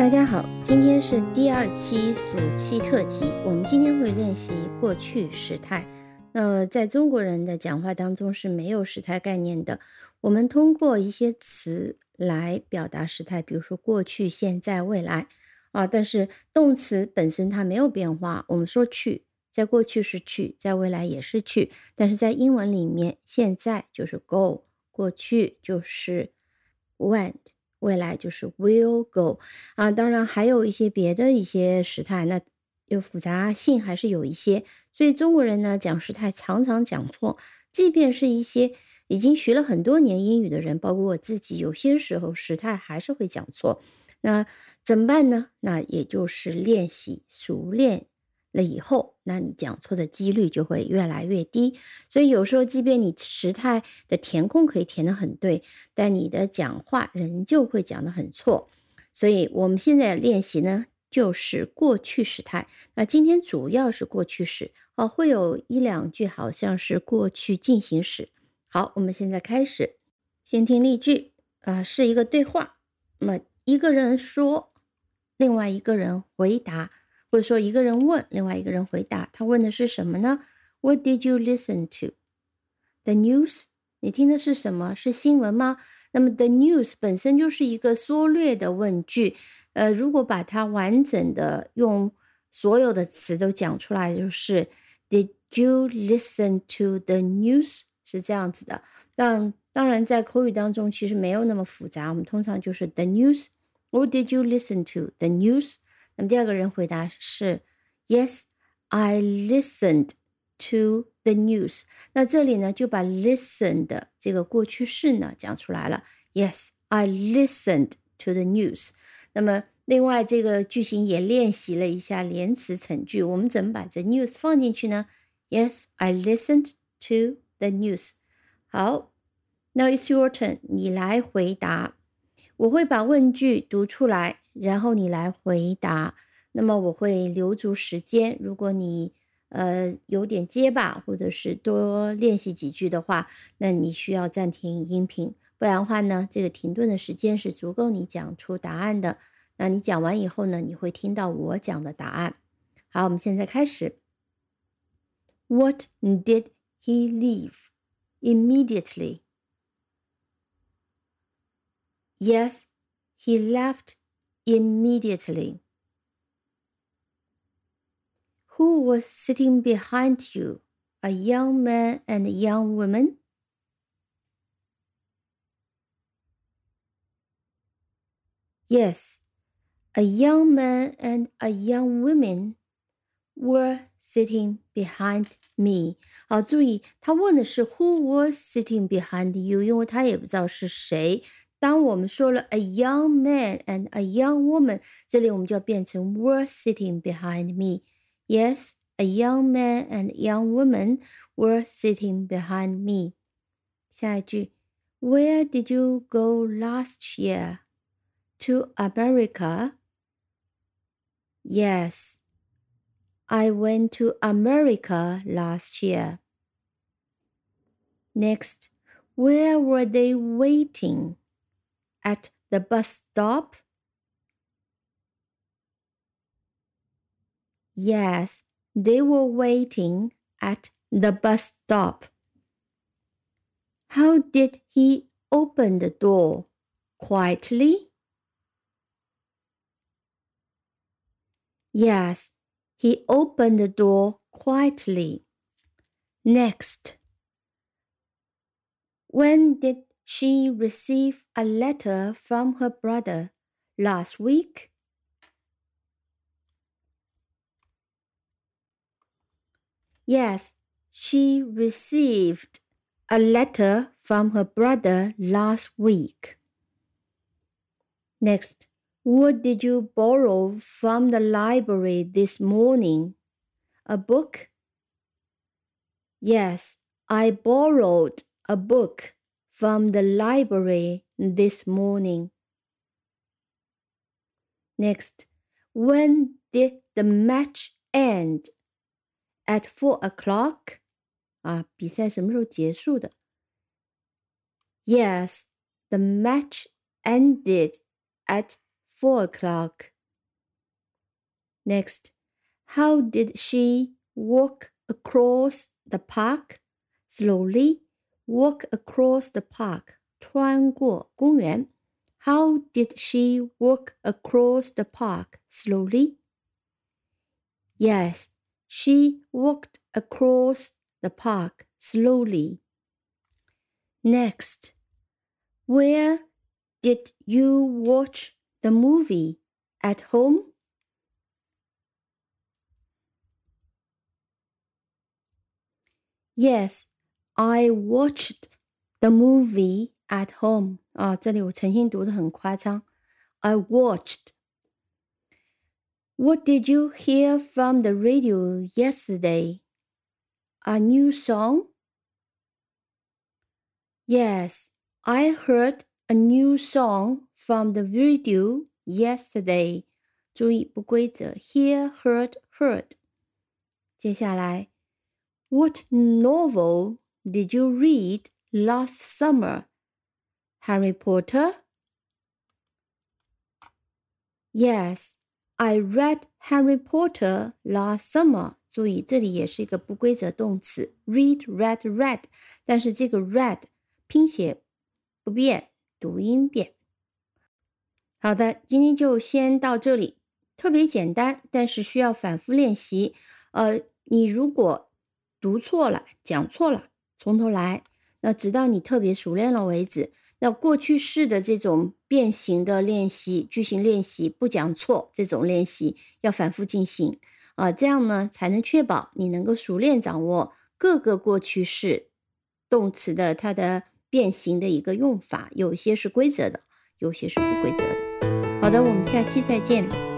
大家好，今天是第二期暑期特辑。我们今天会练习过去时态。那在中国人的讲话当中是没有时态概念的。我们通过一些词来表达时态，比如说过去、现在、未来啊。但是动词本身它没有变化。我们说去，在过去是去，在未来也是去。但是在英文里面，现在就是 go，过去就是 went。未来就是 will go 啊，当然还有一些别的一些时态，那有复杂性还是有一些，所以中国人呢讲时态常常讲错，即便是一些已经学了很多年英语的人，包括我自己，有些时候时态还是会讲错，那怎么办呢？那也就是练习熟练。了以后，那你讲错的几率就会越来越低。所以有时候，即便你时态的填空可以填得很对，但你的讲话仍旧会讲得很错。所以我们现在练习呢，就是过去时态。那今天主要是过去时哦，会有一两句好像是过去进行时。好，我们现在开始，先听例句啊，是一个对话。那么一个人说，另外一个人回答。或者说，一个人问，另外一个人回答。他问的是什么呢？What did you listen to? The news？你听的是什么？是新闻吗？那么，the news 本身就是一个缩略的问句。呃，如果把它完整的用所有的词都讲出来，就是 Did you listen to the news？是这样子的。但当然，在口语当中其实没有那么复杂。我们通常就是 the news。What did you listen to? The news？那么第二个人回答是，Yes, I listened to the news。那这里呢，就把 listened 这个过去式呢讲出来了。Yes, I listened to the news。那么另外这个句型也练习了一下连词成句。我们怎么把这 news 放进去呢？Yes, I listened to the news。好，Now it's your turn，你来回答。我会把问句读出来。然后你来回答，那么我会留足时间。如果你呃有点结巴，或者是多练习几句的话，那你需要暂停音频，不然的话呢，这个停顿的时间是足够你讲出答案的。那你讲完以后呢，你会听到我讲的答案。好，我们现在开始。What did he leave immediately? Yes, he left. immediately. Who was sitting behind you, a young man and a young woman? Yes, a young man and a young woman were sitting behind me. 好，注意，他问的是 Who was sitting behind you？因为他也不知道是谁， 当我们说了 a young man and a young woman，这里我们就要变成 were sitting behind me。Yes, a young man and a young woman were sitting behind me。下一句，Where did you go last year? To America? Yes, I went to America last year. Next, where were they waiting? At the bus stop? Yes, they were waiting at the bus stop. How did he open the door? Quietly? Yes, he opened the door quietly. Next, when did she received a letter from her brother last week. Yes, she received a letter from her brother last week. Next, what did you borrow from the library this morning? A book? Yes, I borrowed a book from the library this morning. Next, when did the match end? At four o'clock? 啊，比赛什么时候结束的？Yes, the match ended at four o'clock. Next, how did she walk across the park? Slowly walk across the park. 穿过公园. How did she walk across the park slowly? Yes, she walked across the park slowly. Next, where did you watch the movie? At home? Yes, I watched the movie at home. 啊，这里我诚心读的很夸张。I watched. What did you hear from the radio yesterday? A new song? Yes, I heard a new song from the radio yesterday. 注意不规则，hear, heard, heard. 接下来，What novel did you read last summer? Harry Potter? Yes, I read Harry Potter last summer. 注意，这里也是一个不规则动词，read, read, read。但是这个 read 拼写不变，读音变。好的，今天就先到这里，特别简单，但是需要反复练习。呃，你如果读错了、讲错了，从头来，那直到你特别熟练了为止。那过去式的这种变形的练习、句型练习，不讲错这种练习要反复进行啊，这样呢才能确保你能够熟练掌握各个过去式动词的它的变形的一个用法，有些是规则的，有些是不规则的。好的，我们下期再见。